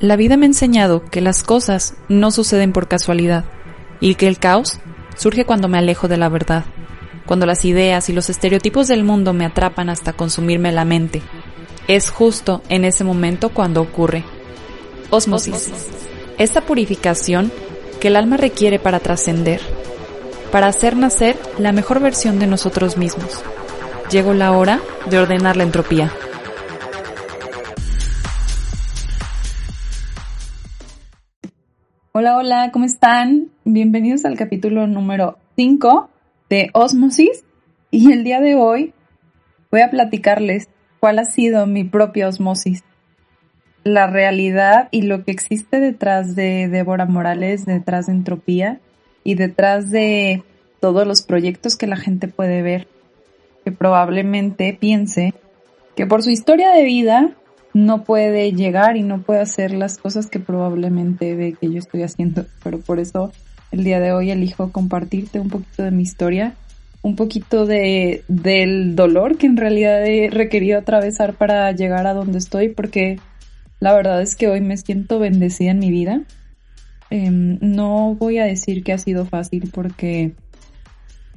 La vida me ha enseñado que las cosas no suceden por casualidad y que el caos surge cuando me alejo de la verdad, cuando las ideas y los estereotipos del mundo me atrapan hasta consumirme la mente. Es justo en ese momento cuando ocurre. Osmosis. Esta purificación que el alma requiere para trascender, para hacer nacer la mejor versión de nosotros mismos. Llegó la hora de ordenar la entropía. Hola, hola, ¿cómo están? Bienvenidos al capítulo número 5 de Osmosis. Y el día de hoy voy a platicarles cuál ha sido mi propia osmosis. La realidad y lo que existe detrás de Débora Morales, detrás de Entropía y detrás de todos los proyectos que la gente puede ver, que probablemente piense que por su historia de vida no puede llegar y no puede hacer las cosas que probablemente ve que yo estoy haciendo. Pero por eso el día de hoy elijo compartirte un poquito de mi historia, un poquito de, del dolor que en realidad he requerido atravesar para llegar a donde estoy, porque la verdad es que hoy me siento bendecida en mi vida. Em, no voy a decir que ha sido fácil porque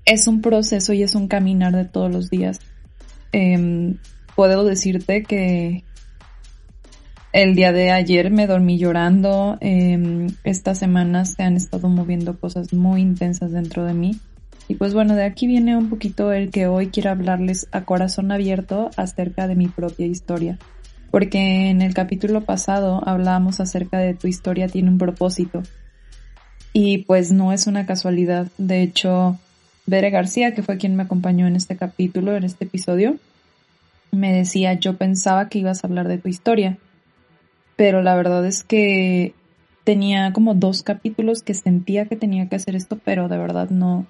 es un proceso y es un caminar de todos los días. Em, puedo decirte que, el día de ayer me dormí llorando. Em, estas semanas se han estado moviendo cosas muy intensas dentro de mí. Y pues bueno, de aquí viene un poquito el que hoy quiero hablarles a corazón abierto acerca de mi propia historia. Porque en el capítulo pasado hablábamos acerca de tu historia tiene un propósito. Y pues no es una casualidad. De hecho, Bere García, que fue quien me acompañó en este capítulo, en este episodio, me decía, yo pensaba que ibas a hablar de tu historia pero la verdad es que tenía como dos capítulos que sentía que tenía que hacer esto, pero de verdad no,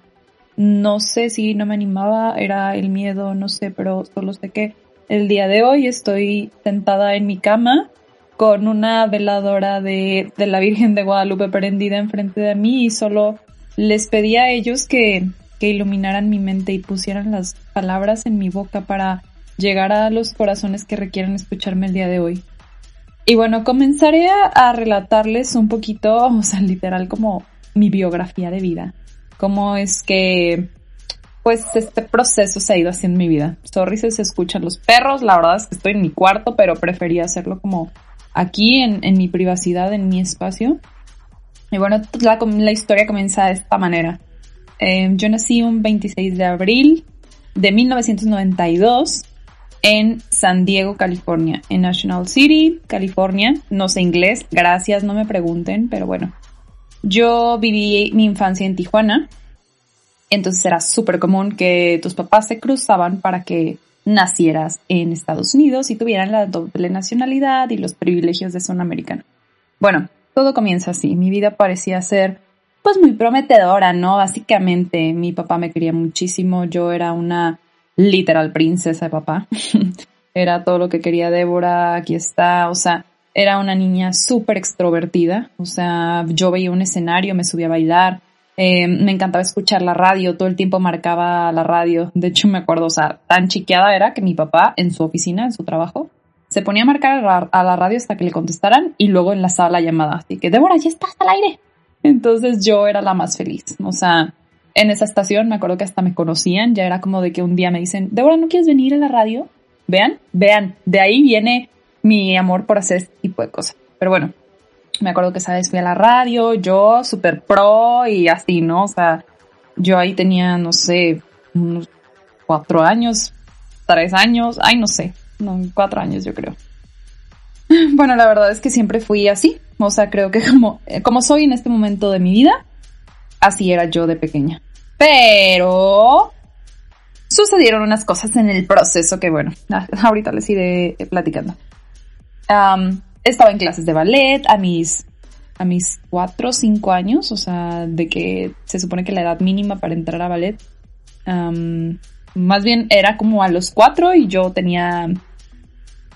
no sé si no me animaba, era el miedo, no sé, pero solo sé que el día de hoy estoy sentada en mi cama con una veladora de, de la Virgen de Guadalupe prendida enfrente de mí y solo les pedí a ellos que, que iluminaran mi mente y pusieran las palabras en mi boca para llegar a los corazones que requieren escucharme el día de hoy. Y bueno, comenzaré a, relatarles un poquito, o sea, literal como mi biografía de vida. Cómo es que, pues, este proceso se ha ido haciendo en mi vida. Sorry si se escuchan los perros, la verdad es que estoy en mi cuarto, pero prefería hacerlo como aquí, en, mi privacidad, en mi espacio. Y bueno, la, la historia comienza de esta manera. Eh, yo nací un 26 de abril de 1992 en San Diego, California, en National City, California. No sé inglés, gracias, no me pregunten, pero bueno. Yo viví mi infancia en Tijuana, entonces era súper común que tus papás se cruzaban para que nacieras en Estados Unidos y tuvieran la doble nacionalidad y los privilegios de zona americana. Bueno, todo comienza así. Mi vida parecía ser pues muy prometedora, ¿no? Básicamente mi papá me quería muchísimo, yo era una literal princesa de papá. era todo lo que quería Débora, aquí está, o sea, era una niña súper extrovertida, o sea, yo veía un escenario, me subía a bailar, eh, me encantaba escuchar la radio, todo el tiempo marcaba la radio, de hecho me acuerdo, o sea, tan chiqueada era que mi papá en su oficina, en su trabajo, se ponía a marcar a la radio hasta que le contestaran y luego enlazaba la llamada, así que Débora, ya estás al aire. Entonces yo era la más feliz, o sea, en esa estación me acuerdo que hasta me conocían, ya era como de que un día me dicen, Débora, ¿no quieres venir a la radio? Vean, vean, de ahí viene mi amor por hacer este tipo de cosas. Pero bueno, me acuerdo que esa vez fui a la radio, yo super pro y así, ¿no? O sea, yo ahí tenía, no sé, unos cuatro años, tres años, ay, no sé, no, cuatro años yo creo. Bueno, la verdad es que siempre fui así, o sea, creo que como, como soy en este momento de mi vida, así era yo de pequeña. Pero sucedieron unas cosas en el proceso que, bueno, ahorita les iré platicando. estaba en clases de ballet a mis, a mis cuatro o cinco años, o sea, de que se supone que la edad mínima para entrar a ballet. más bien era como a los cuatro y yo tenía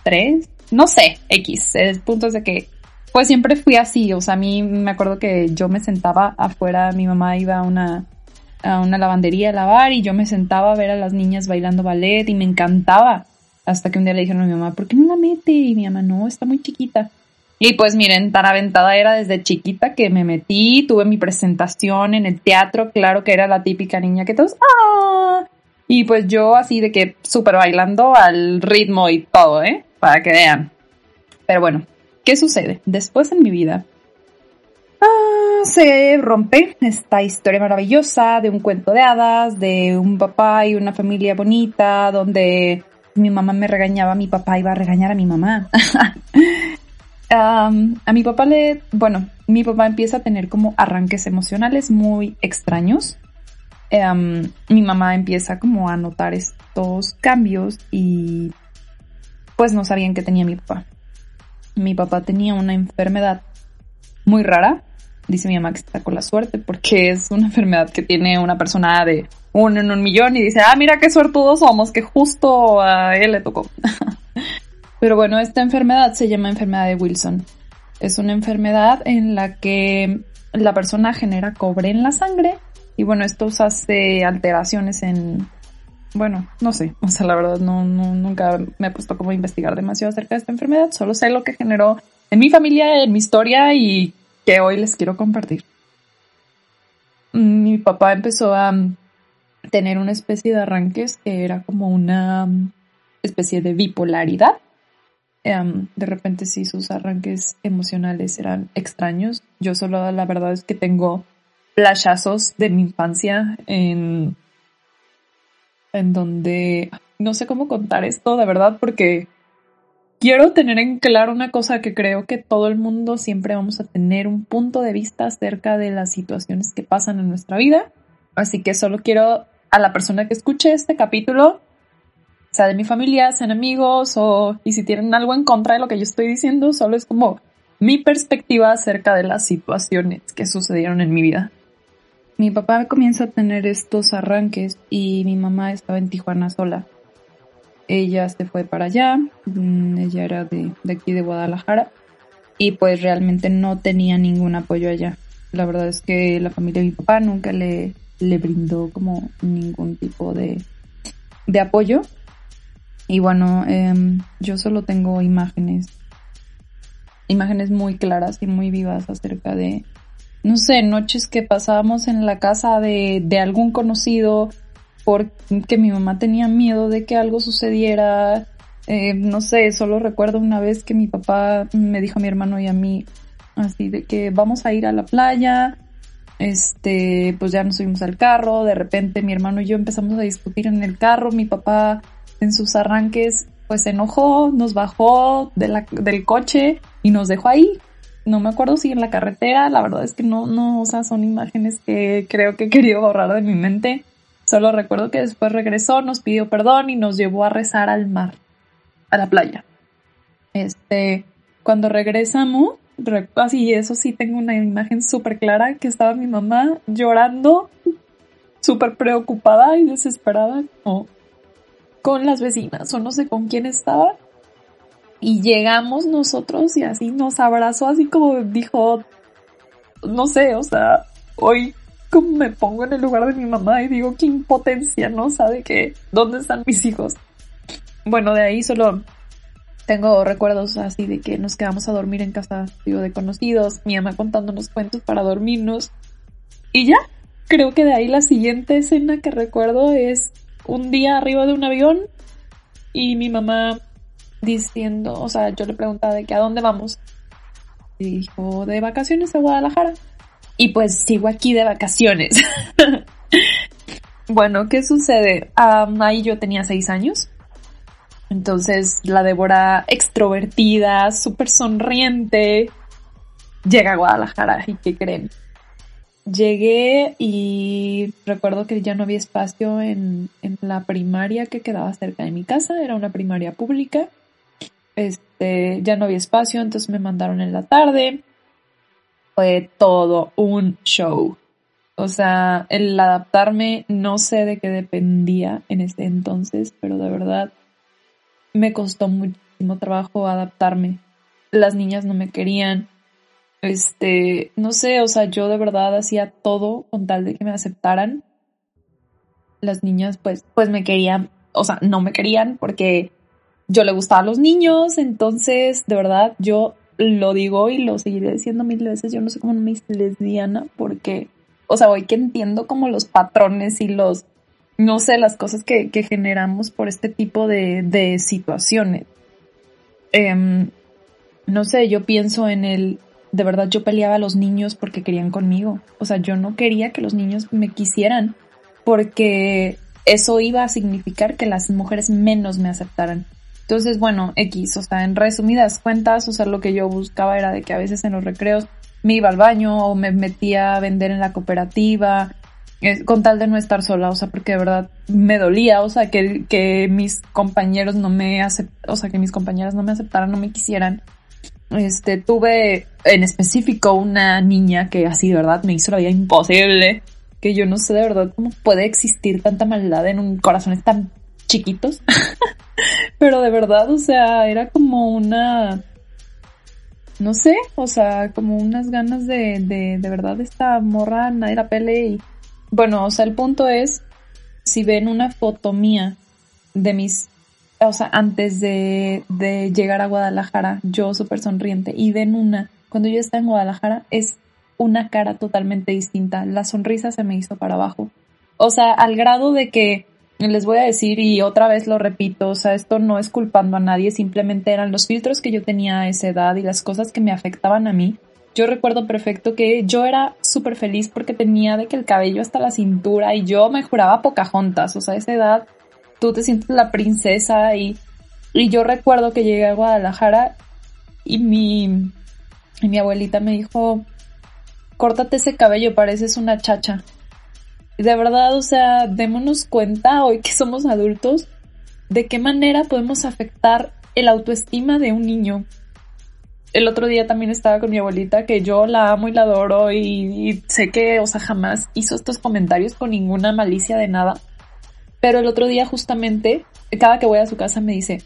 tres, no sé, X. El punto es de que pues siempre fui así, o sea, a mí me acuerdo que yo me sentaba afuera, mi mamá iba a una, a una lavandería a lavar y yo me sentaba a ver a las niñas bailando ballet y me encantaba. Hasta que un día le dijeron a mi mamá, ¿por qué no la mete? Y mi mamá, no, está muy chiquita. Y pues miren, tan aventada era desde chiquita que me metí, tuve mi presentación en el teatro, claro que era la típica niña que todos, ¡ah! Y pues yo así de que súper bailando al ritmo y todo, ¿eh? Para que vean. Pero bueno, ¿qué sucede? Después en mi vida ah, se rompe esta historia maravillosa de un cuento de hadas, de un papá y una familia bonita, donde mi mamá me regañaba, mi papá iba a regañar a mi mamá. a mi papá le, bueno, mi papá empieza a tener como arranques emocionales muy extraños. mi mamá empieza como a notar estos cambios y pues no sabían que tenía mi papá. Mi papá tenía una enfermedad muy rara. Dice mi mamá que está con la suerte porque es una enfermedad que tiene una persona de uno en un millón y dice, ah, mira qué suertudos somos, que justo a él le tocó. Pero bueno, esta enfermedad se llama enfermedad de Wilson. Es una enfermedad en la que la persona genera cobre en la sangre y bueno, esto hace alteraciones en, bueno, no sé, o sea, la verdad nunca me he puesto como a investigar demasiado acerca de esta enfermedad, solo sé lo que generó en mi familia, en mi historia y que hoy les quiero compartir. Mi papá empezó a tener una especie de arranques que era como una especie de bipolaridad. Em, de repente sí sus arranques emocionales eran extraños. Yo solo la verdad es que tengo flashazos de mi infancia en, en donde no sé cómo contar esto de verdad porque quiero tener en claro una cosa que creo que todo el mundo siempre vamos a tener un punto de vista acerca de las situaciones que pasan en nuestra vida. Así que solo quiero a la persona que escuche este capítulo, sea de mi familia, sean amigos o y si tienen algo en contra de lo que yo estoy diciendo, solo es como mi perspectiva acerca de las situaciones que sucedieron en mi vida. Mi papá comienza a tener estos arranques y mi mamá estaba en Tijuana sola. Ella se fue para allá, mm, ella era de, aquí de Guadalajara y pues realmente no tenía ningún apoyo allá. La verdad es que la familia de mi papá nunca le, le brindó como ningún tipo de, de apoyo. Y bueno, em, yo solo tengo imágenes, imágenes muy claras y muy vivas acerca de, no sé, noches que pasábamos en la casa de, de algún conocido porque mi mamá tenía miedo de que algo sucediera. Eh, no sé, solo recuerdo una vez que mi papá me dijo a mi hermano y a mí así de que vamos a ir a la playa. Este, pues ya nos subimos al carro, de repente mi hermano y yo empezamos a discutir en el carro, mi papá en sus arranques pues se enojó, nos bajó de la, del coche y nos dejó ahí. No me acuerdo si en la carretera, la verdad es que no, no, o sea, son imágenes que creo que he querido borrar de mi mente. Solo recuerdo que después regresó, nos pidió perdón y nos llevó a rezar al mar, a la playa. Este, cuando regresamos, así eso sí tengo una imagen súper clara que estaba mi mamá llorando, súper preocupada y desesperada con las vecinas o no sé con quién estaba. Y llegamos nosotros y así nos abrazó, así como dijo, no sé, o sea, hoy como me pongo en el lugar de mi mamá y digo, qué impotencia, ¿no? Sabe que, ¿dónde están mis hijos? Bueno, de ahí solo tengo recuerdos así de que nos quedamos a dormir en casa, digo, de conocidos, mi mamá contándonos cuentos para dormirnos. Y ya, creo que de ahí la siguiente escena que recuerdo es un día arriba de un avión y mi mamá diciendo, o sea, yo le preguntaba de que a dónde vamos. Y dijo, de vacaciones a Guadalajara y pues sigo aquí de vacaciones. bueno, ¿qué sucede? ahí yo tenía seis años. Entonces la Débora extrovertida, súper sonriente, llega a Guadalajara y ¿qué creen? Llegué y recuerdo que ya no había espacio en, en, la primaria que quedaba cerca de mi casa, era una primaria pública. Este, ya no había espacio, entonces me mandaron en la tarde fue todo un show. O sea, el adaptarme no sé de qué dependía en ese entonces, pero de verdad me costó muchísimo trabajo adaptarme. Las niñas no me querían. Este, no sé, o sea, yo de verdad hacía todo con tal de que me aceptaran. Las niñas pues pues me querían, o sea, no me querían porque yo le gustaba a los niños, entonces de verdad yo lo digo y lo seguiré diciendo mil veces, yo no sé cómo no me hice lesbiana porque, o sea, hoy que entiendo como los patrones y los, no sé, las cosas que, que generamos por este tipo de, de situaciones. Em, no sé, yo pienso en el, de verdad yo peleaba a los niños porque querían conmigo. O sea, yo no quería que los niños me quisieran porque eso iba a significar que las mujeres menos me aceptaran. Entonces, bueno, X, o sea, en resumidas cuentas, o sea, lo que yo buscaba era de que a veces en los recreos me iba al baño o me metía a vender en la cooperativa, eh, con tal de no estar sola, o sea, porque de verdad me dolía, o sea, que, que mis compañeros no me aceptaran, o sea, que mis compañeras no me aceptaran, no me quisieran. Este, tuve en específico una niña que así de verdad me hizo la vida imposible, que yo no sé de verdad cómo puede existir tanta maldad en un corazones tan chiquitos. Pero de verdad, o sea, era como una, no sé, o sea, como unas ganas de, de, de verdad esta morra, nadie la pele y, bueno, o sea, el punto es, si ven una foto mía de mis, o sea, antes de, de llegar a Guadalajara, yo súper sonriente, y ven una, cuando yo estaba en Guadalajara, es una cara totalmente distinta, la sonrisa se me hizo para abajo. O sea, al grado de que les voy a decir y otra vez lo repito, o sea, esto no es culpando a nadie, simplemente eran los filtros que yo tenía a esa edad y las cosas que me afectaban a mí. Yo recuerdo perfecto que yo era súper feliz porque tenía de que el cabello hasta la cintura y yo me juraba Pocahontas, o sea, a esa edad tú te sientes la princesa y, y yo recuerdo que llegué a Guadalajara y mi, y mi abuelita me dijo, córtate ese cabello, pareces una chacha de verdad, o sea, démonos cuenta hoy que somos adultos de qué manera podemos afectar el autoestima de un niño. El otro día también estaba con mi abuelita que yo la amo y la adoro y, sé que, o sea, jamás hizo estos comentarios con ninguna malicia de nada. Pero el otro día justamente, cada que voy a su casa me dice,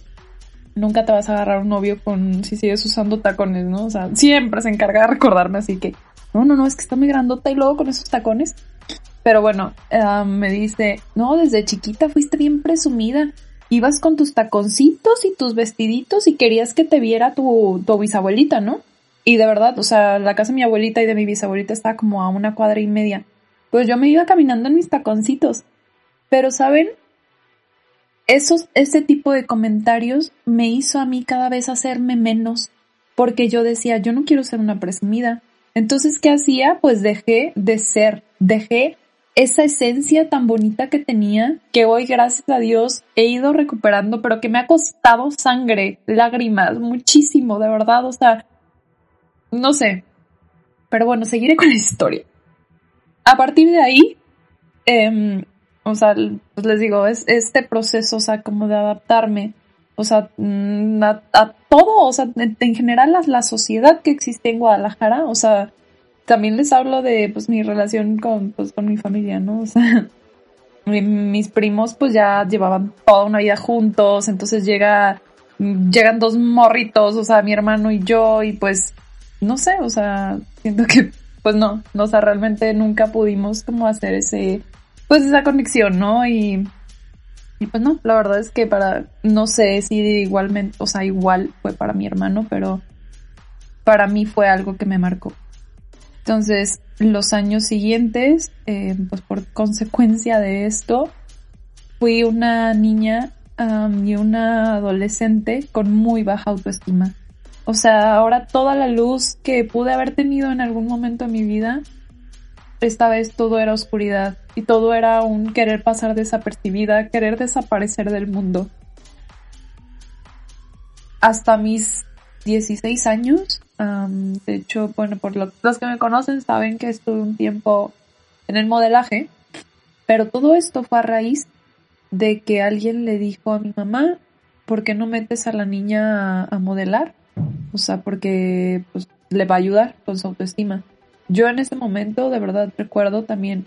nunca te vas a agarrar un novio con si sigues usando tacones, ¿no? O sea, siempre se encarga de recordarme así que, no, no, no, es que está muy grandota y luego con esos tacones. Pero bueno, eh, me dice, no, desde chiquita fuiste bien presumida. Ibas con tus taconcitos y tus vestiditos y querías que te viera tu, bisabuelita, ¿no? Y de verdad, o sea, la casa de mi abuelita y de mi bisabuelita está como a una cuadra y media. Pues yo me iba caminando en mis taconcitos. Pero, ¿saben? Esos, ese tipo de comentarios me hizo a mí cada vez hacerme menos. Porque yo decía, yo no quiero ser una presumida. Entonces, ¿qué hacía? Pues dejé de ser, dejé esa esencia tan bonita que tenía, que hoy, gracias a Dios, he ido recuperando, pero que me ha costado sangre, lágrimas, muchísimo, de verdad, o sea, no sé. Pero bueno, seguiré con la historia. A partir de ahí, eh, o sea, pues les digo, es este proceso, o sea, como de adaptarme, o sea, mm, a, todo, o sea, en, general la, la sociedad que existe en Guadalajara, o sea, también les hablo de pues mi relación con, pues, con mi familia, ¿no? O sea, mis primos pues ya llevaban toda una vida juntos, entonces llega, llegan dos morritos, o sea, mi hermano y yo, y pues, no sé, o sea, siento que pues no, o sea, realmente nunca pudimos como hacer ese, pues esa conexión, ¿no? Y, y pues no, la verdad es que para, no sé si igualmente, o sea, igual fue para mi hermano, pero para mí fue algo que me marcó. Entonces, los años siguientes, eh, pues por consecuencia de esto, fui una niña y una adolescente con muy baja autoestima. O sea, ahora toda la luz que pude haber tenido en algún momento de mi vida, esta vez todo era oscuridad y todo era un querer pasar desapercibida, querer desaparecer del mundo. Hasta mis 16 años de hecho, bueno, por los que me conocen saben que estuve un tiempo en el modelaje, pero todo esto fue a raíz de que alguien le dijo a mi mamá, ¿por qué no metes a la niña a, modelar? O sea, porque pues, le va a ayudar con su autoestima. Yo en ese momento, de verdad, recuerdo también,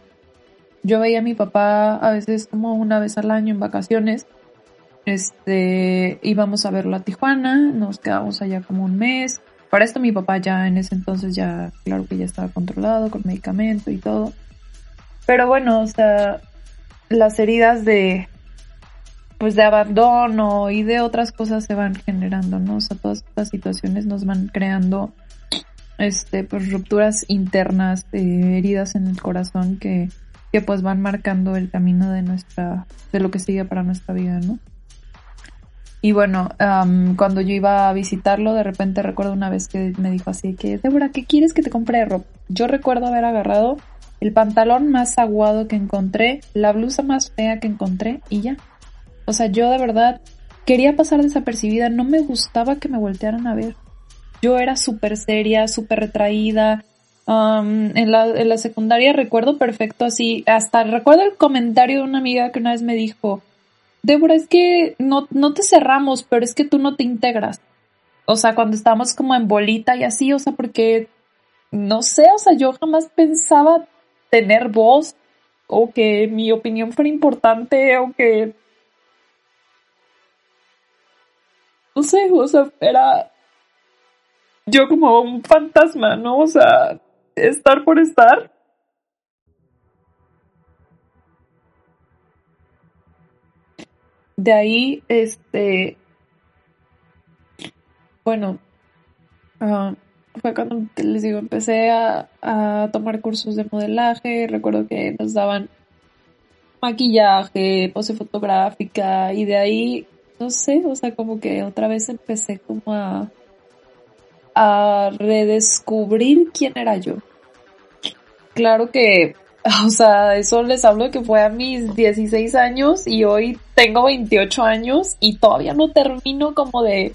yo veía a mi papá a veces como una vez al año en vacaciones. Este, íbamos a verlo a Tijuana, nos quedamos allá como un mes, para esto mi papá ya en ese entonces ya, claro que ya estaba controlado con medicamento y todo. Pero bueno, o sea, las heridas de, pues de abandono y de otras cosas se van generando, ¿no? O sea, todas estas situaciones nos van creando este pues rupturas internas, eh, heridas en el corazón que, que pues van marcando el camino de nuestra, de lo que sigue para nuestra vida, ¿no? Y bueno, cuando yo iba a visitarlo, de repente recuerdo una vez que me dijo así que, Débora, ¿qué quieres que te compre ropa? Yo recuerdo haber agarrado el pantalón más aguado que encontré, la blusa más fea que encontré y ya. O sea, yo de verdad quería pasar desapercibida, no me gustaba que me voltearan a ver. Yo era súper seria, súper retraída. en, la, en la secundaria recuerdo perfecto así, hasta recuerdo el comentario de una amiga que una vez me dijo, Débora, es que no, no te cerramos, pero es que tú no te integras. O sea, cuando estábamos como en bolita y así, o sea, porque, no sé, o sea, yo jamás pensaba tener voz o que mi opinión fuera importante o que... No sé, o sea, era yo como un fantasma, ¿no? O sea, estar por estar. De ahí, este, bueno, ah, fue cuando les digo, empecé a, a, tomar cursos de modelaje, recuerdo que nos daban maquillaje, pose fotográfica y de ahí, no sé, o sea, como que otra vez empecé como a, a redescubrir quién era yo. Claro que o sea, eso les hablo que fue a mis 16 años y hoy tengo 28 años y todavía no termino como de,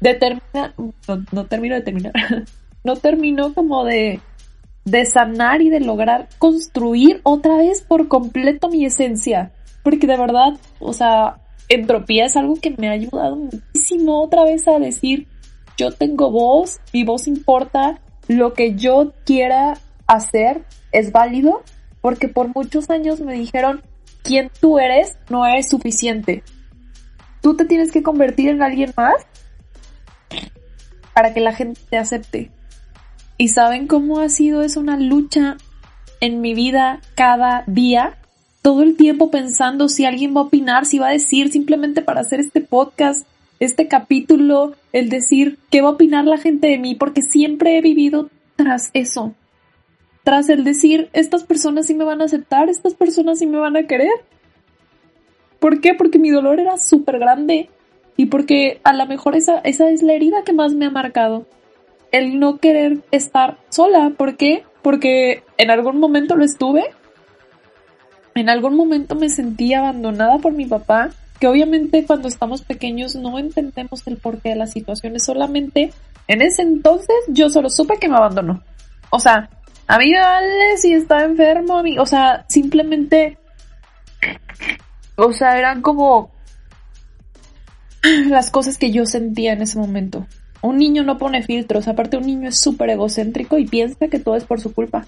terminar, no, termino de terminar, no termino como de, de sanar y de lograr construir otra vez por completo mi esencia. Porque de verdad, o sea, entropía es algo que me ha ayudado muchísimo otra vez a decir, yo tengo voz, mi voz importa, lo que yo quiera hacer es válido porque por muchos años me dijeron, quien tú eres no es suficiente. Tú te tienes que convertir en alguien más para que la gente te acepte. ¿Y saben cómo ha sido es una lucha en mi vida cada día? Todo el tiempo pensando si alguien va a opinar, si va a decir simplemente para hacer este podcast, este capítulo, el decir qué va a opinar la gente de mí, porque siempre he vivido tras eso tras el decir, estas personas sí me van a aceptar, estas personas sí me van a querer. ¿Por qué? Porque mi dolor era súper grande y porque a lo mejor esa, esa es la herida que más me ha marcado. El no querer estar sola. ¿Por qué? Porque en algún momento lo estuve. En algún momento me sentí abandonada por mi papá, que obviamente cuando estamos pequeños no entendemos el porqué de las situaciones, solamente en ese entonces yo solo supe que me abandonó. O sea, a mí vale si está enfermo, a mí, o sea, simplemente, o sea, eran como las cosas que yo sentía en ese momento. Un niño no pone filtros, aparte un niño es súper egocéntrico y piensa que todo es por su culpa.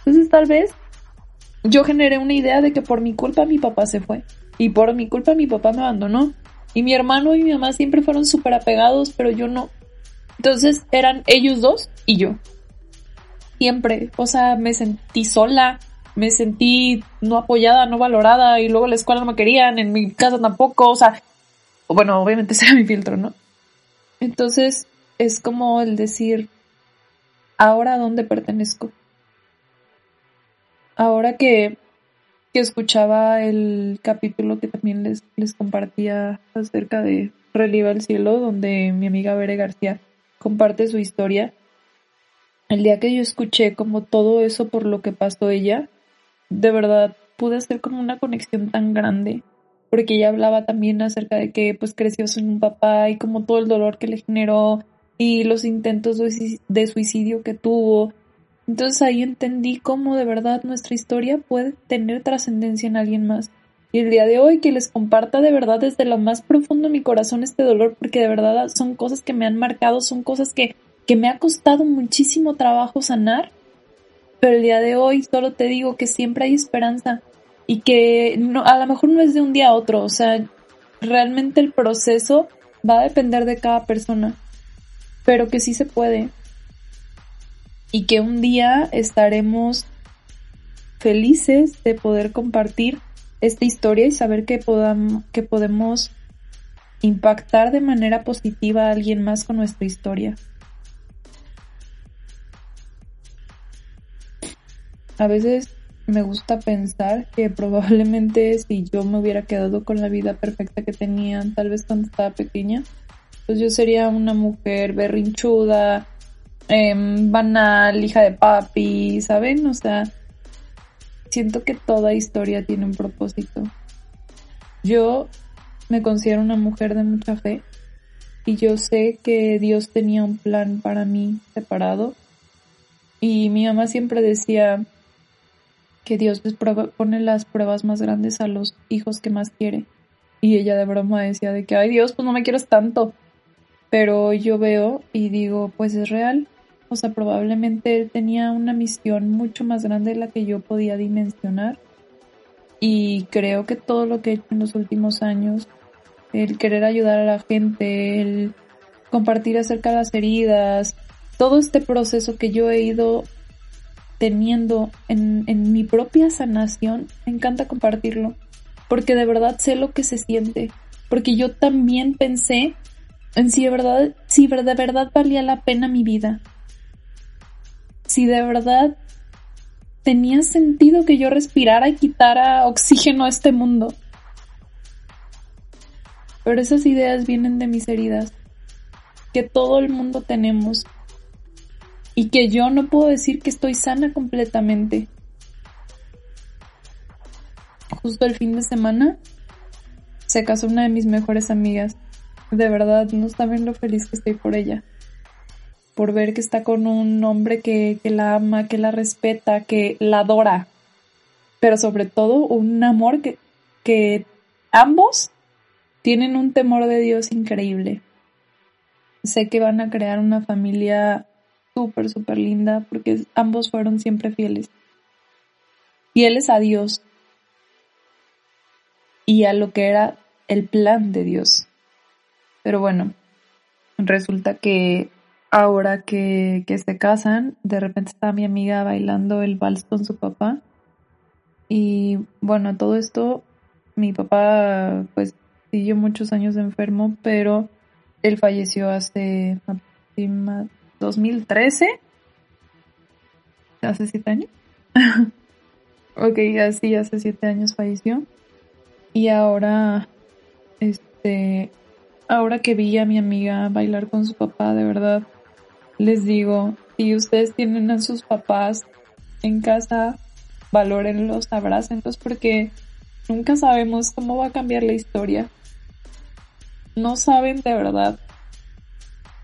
Entonces tal vez yo generé una idea de que por mi culpa mi papá se fue y por mi culpa mi papá me abandonó. Y mi hermano y mi mamá siempre fueron súper apegados, pero yo no. Entonces eran ellos dos y yo siempre. O sea, me sentí sola, me sentí no apoyada, no valorada y luego la escuela no me querían, en mi casa tampoco, o sea, bueno, obviamente ese era mi filtro, ¿no? Entonces es como el decir, ahora a dónde pertenezco. Ahora que, que escuchaba el capítulo que también les, les compartía acerca de Reliva el Cielo, donde mi amiga Bere García comparte su historia, el día que yo escuché como todo eso por lo que pasó ella, de verdad pude hacer como una conexión tan grande, porque ella hablaba también acerca de que pues creció sin un papá y como todo el dolor que le generó y los intentos de suicidio que tuvo. Entonces ahí entendí cómo de verdad nuestra historia puede tener trascendencia en alguien más. Y el día de hoy que les comparta de verdad desde lo más profundo de mi corazón este dolor, porque de verdad son cosas que me han marcado, son cosas que que me ha costado muchísimo trabajo sanar, pero el día de hoy solo te digo que siempre hay esperanza y que no, a lo mejor no es de un día a otro, o sea, realmente el proceso va a depender de cada persona, pero que sí se puede y que un día estaremos felices de poder compartir esta historia y saber que, podamos, que podemos impactar de manera positiva a alguien más con nuestra historia. A veces me gusta pensar que probablemente si yo me hubiera quedado con la vida perfecta que tenía, tal vez cuando estaba pequeña, pues yo sería una mujer berrinchuda, em, banal, hija de papi, ¿saben? O sea, siento que toda historia tiene un propósito. Yo me considero una mujer de mucha fe y yo sé que Dios tenía un plan para mí separado. Y mi mamá siempre decía que Dios les pone las pruebas más grandes a los hijos que más quiere. Y ella de broma decía de que, ay Dios, pues no me quieres tanto. Pero yo veo y digo, pues es real. O sea, probablemente él tenía una misión mucho más grande de la que yo podía dimensionar. Y creo que todo lo que he hecho en los últimos años el querer ayudar a la gente, el compartir acerca de las heridas, todo este proceso que yo he ido teniendo en, mi propia sanación, me encanta compartirlo, porque de verdad sé lo que se siente, porque yo también pensé en si de verdad, si de verdad valía la pena mi vida, si de verdad tenía sentido que yo respirara y quitara oxígeno a este mundo. Pero esas ideas vienen de mis heridas, que todo el mundo tenemos, y que yo no puedo decir que estoy sana completamente. Justo el fin de semana se casó una de mis mejores amigas. De verdad, no saben lo feliz que estoy por ella. Por ver que está con un hombre que, que la ama, que la respeta, que la adora. Pero sobre todo un amor que, que ambos tienen un temor de Dios increíble. Sé que van a crear una familia súper, súper linda porque ambos fueron siempre fieles. Fieles a Dios y a lo que era el plan de Dios. Pero bueno, resulta que ahora que, que se casan, de repente está mi amiga bailando el vals con su papá. Y bueno, todo esto, mi papá pues siguió muchos años enfermo, pero él falleció hace 2013. ¿Hace siete años? ok, así hace siete años falleció. Y ahora, este, ahora que vi a mi amiga bailar con su papá, de verdad, les digo, si ustedes tienen a sus papás en casa, valórenlos, abrácenlos, porque nunca sabemos cómo va a cambiar la historia no saben de verdad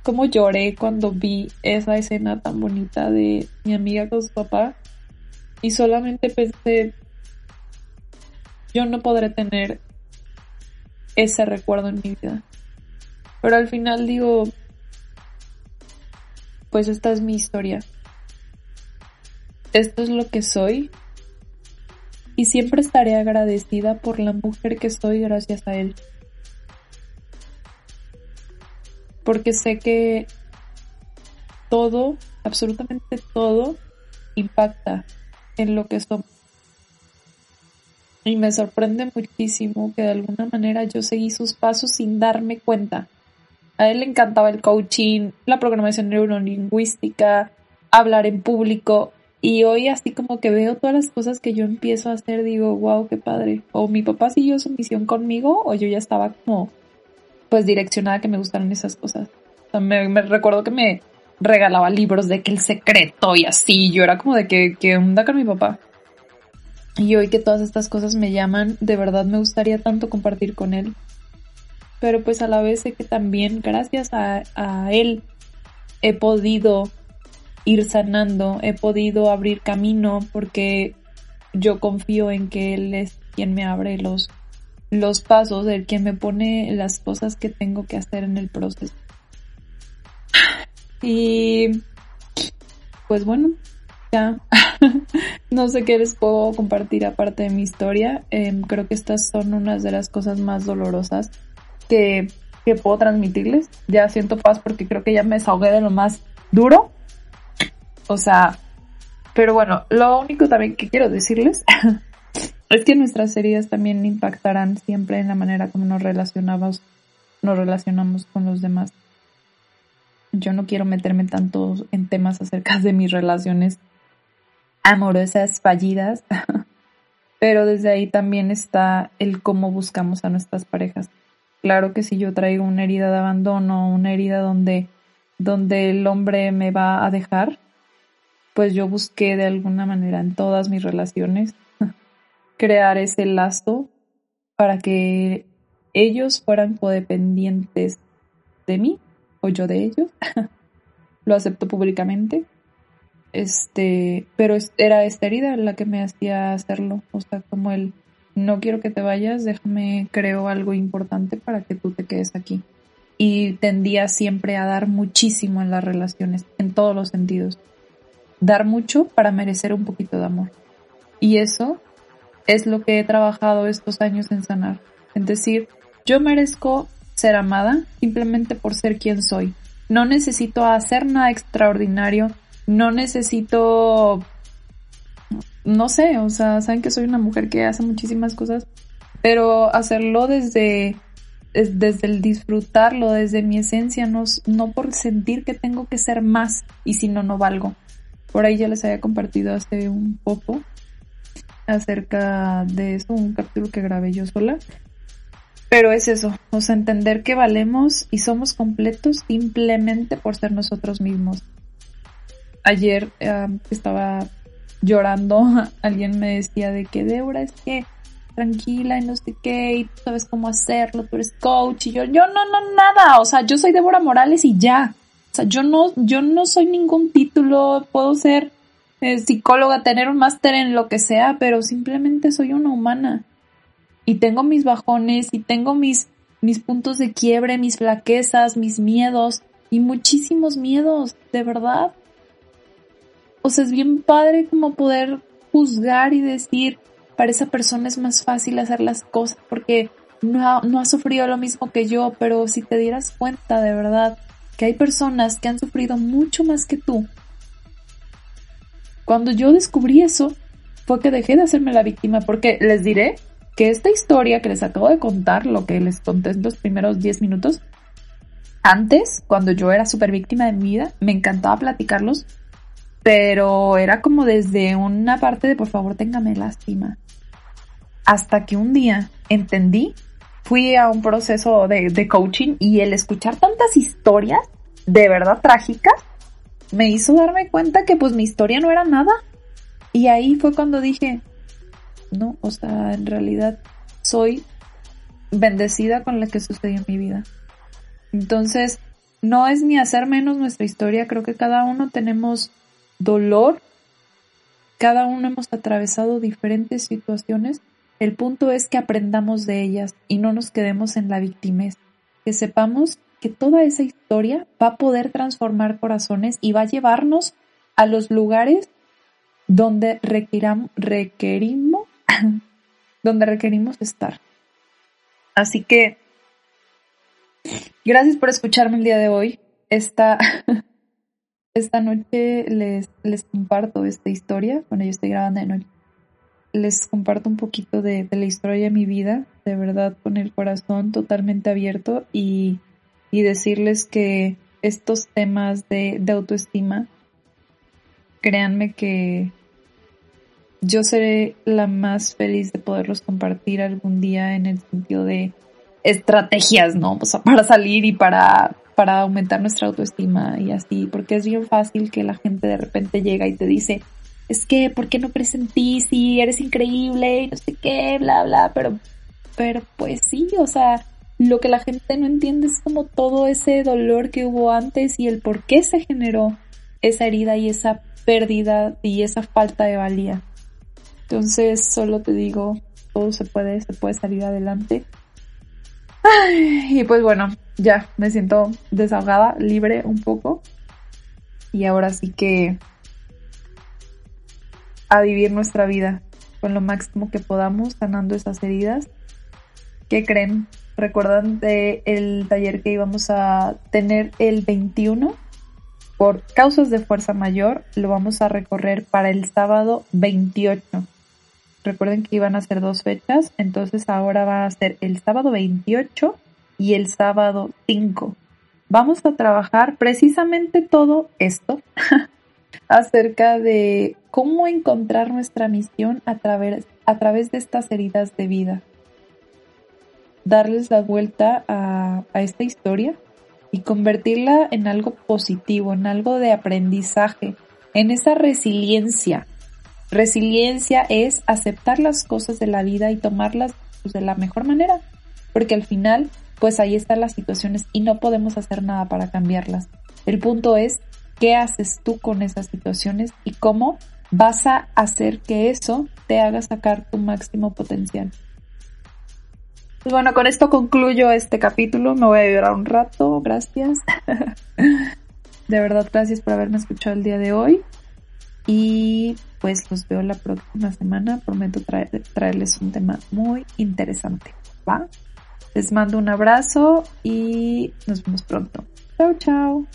cómo lloré cuando vi esa escena tan bonita de mi amiga con su papá y solamente pensé, yo no podré tener ese recuerdo en mi vida. Pero al final digo, pues esta es mi historia. Esto es lo que soy. Y siempre estaré agradecida por la mujer que soy gracias a él. Porque sé que todo, absolutamente todo, impacta en lo que somos. Y me sorprende muchísimo que de alguna manera yo seguí sus pasos sin darme cuenta. A él le encantaba el coaching, la programación neurolingüística, hablar en público. Y hoy así como que veo todas las cosas que yo empiezo a hacer, digo, wow, qué padre. O mi papá siguió su misión conmigo, o yo ya estaba como pues direccionada que me gustaran esas cosas. me, recuerdo que me regalaba libros de que el secreto y así. Yo era como de que, que onda con mi papá. Y hoy que todas estas cosas me llaman, de verdad me gustaría tanto compartir con él. Pero pues a la vez sé que también gracias a él he podido ir sanando, he podido abrir camino porque yo confío en que él es quien me abre los los pasos, el que me pone las cosas que tengo que hacer en el proceso. Y pues bueno, ya no sé qué les puedo compartir aparte de mi historia. Em, creo que estas son unas de las cosas más dolorosas que, que puedo transmitirles. Ya siento paz porque creo que ya me desahogué de lo más duro. O sea, pero bueno, lo único también que quiero decirles Es que nuestras heridas también impactarán siempre en la manera como nos relacionamos, nos relacionamos con los demás. Yo no quiero meterme tanto en temas acerca de mis relaciones amorosas fallidas, pero desde ahí también está el cómo buscamos a nuestras parejas. Claro que si yo traigo una herida de abandono, una herida donde, donde el hombre me va a dejar, pues yo busqué de alguna manera en todas mis relaciones crear ese lazo para que ellos fueran codependientes de mí o yo de ellos. Lo acepto públicamente. Este, pero era esta herida la que me hacía hacerlo. O sea, como el no quiero que te vayas, déjame, creo algo importante para que tú te quedes aquí. Y tendía siempre a dar muchísimo en las relaciones, en todos los sentidos. Dar mucho para merecer un poquito de amor. Y eso es lo que he trabajado estos años en sanar. Es decir, yo merezco ser amada simplemente por ser quien soy. No necesito hacer nada extraordinario, no necesito, no sé, o sea, saben que soy una mujer que hace muchísimas cosas, pero hacerlo desde, desde el disfrutarlo, desde mi esencia, no, no por sentir que tengo que ser más y si no, no valgo. Por ahí ya les había compartido hace un poco acerca de eso, un capítulo que grabé yo sola. Pero es eso, o sea, entender que valemos y somos completos simplemente por ser nosotros mismos. Ayer estaba llorando, alguien me decía de que Deborah es que tranquila y no sé qué, y tú sabes cómo hacerlo, tú eres coach, y yo, yo no, no, nada, o sea, yo soy Débora Morales y ya. O sea, yo no, yo no soy ningún título, puedo ser eh, psicóloga, tener un máster en lo que sea, pero simplemente soy una humana. Y tengo mis bajones y tengo mis, mis puntos de quiebre, mis flaquezas, mis miedos y muchísimos miedos, de verdad. O sea, es bien padre como poder juzgar y decir, para esa persona es más fácil hacer las cosas porque no no ha sufrido lo mismo que yo, pero si te dieras cuenta de verdad que hay personas que han sufrido mucho más que tú cuando yo descubrí eso, fue que dejé de hacerme la víctima, porque les diré que esta historia que les acabo de contar, lo que les conté en los primeros 10 minutos, antes, cuando yo era súper víctima de mi vida, me encantaba platicarlos, pero era como desde una parte de por favor téngame lástima. Hasta que un día entendí, fui a un proceso de, de coaching y el escuchar tantas historias de verdad trágicas, me hizo darme cuenta que pues mi historia no era nada. Y ahí fue cuando dije, no, o sea, en realidad soy bendecida con lo que sucedió en mi vida. Entonces, no es ni hacer menos nuestra historia, creo que cada uno tenemos dolor, cada uno hemos atravesado diferentes situaciones, el punto es que aprendamos de ellas y no nos quedemos en la victimez, que sepamos que toda esa historia va a poder transformar corazones y va a llevarnos a los lugares donde requerimos, donde requerimos estar. Así que, gracias por escucharme el día de hoy. Esta, esta noche les, les comparto esta historia. Bueno, yo estoy grabando de noche. Les comparto un poquito de, de la historia de mi vida, de verdad, con el corazón totalmente abierto y y decirles que estos temas de, autoestima, créanme que yo seré la más feliz de poderlos compartir algún día en el sentido de estrategias, ¿no? O sea, para salir y para, para aumentar nuestra autoestima y así, porque es bien fácil que la gente de repente llega y te dice, es que, ¿por qué no crees en ti si eres increíble y no sé qué, bla, bla? Pero, pero pues sí, o sea, lo que la gente no entiende es como todo ese dolor que hubo antes y el por qué se generó esa herida y esa pérdida y esa falta de valía. Entonces, solo te digo, todo se puede, se puede salir adelante. y pues bueno, ya me siento desahogada, libre un poco. Y ahora sí que a vivir nuestra vida con lo máximo que podamos, sanando esas heridas. ¿Qué creen? Recuerdan de el taller que íbamos a tener el 21 por causas de fuerza mayor lo vamos a recorrer para el sábado 28 recuerden que iban a ser dos fechas, entonces ahora va a ser el sábado 28 y el sábado 5. Vamos a trabajar precisamente todo esto acerca de cómo encontrar nuestra misión a través, a través de estas heridas de vida. Darles la vuelta a, esta historia y convertirla en algo positivo, en algo de aprendizaje, en esa resiliencia. Resiliencia es aceptar las cosas de la vida y tomarlas pues, de la mejor manera, porque al final, pues ahí están las situaciones y no podemos hacer nada para cambiarlas. El punto es qué haces tú con esas situaciones y cómo vas a hacer que eso te haga sacar tu máximo potencial. Pues bueno, con esto concluyo este capítulo. Me voy a llorar un rato. Gracias. De verdad, gracias por haberme escuchado el día de hoy. Y pues los veo la próxima semana. Prometo traerles un tema muy interesante. ¿Va? Les mando un abrazo y nos vemos pronto. Chao, chao.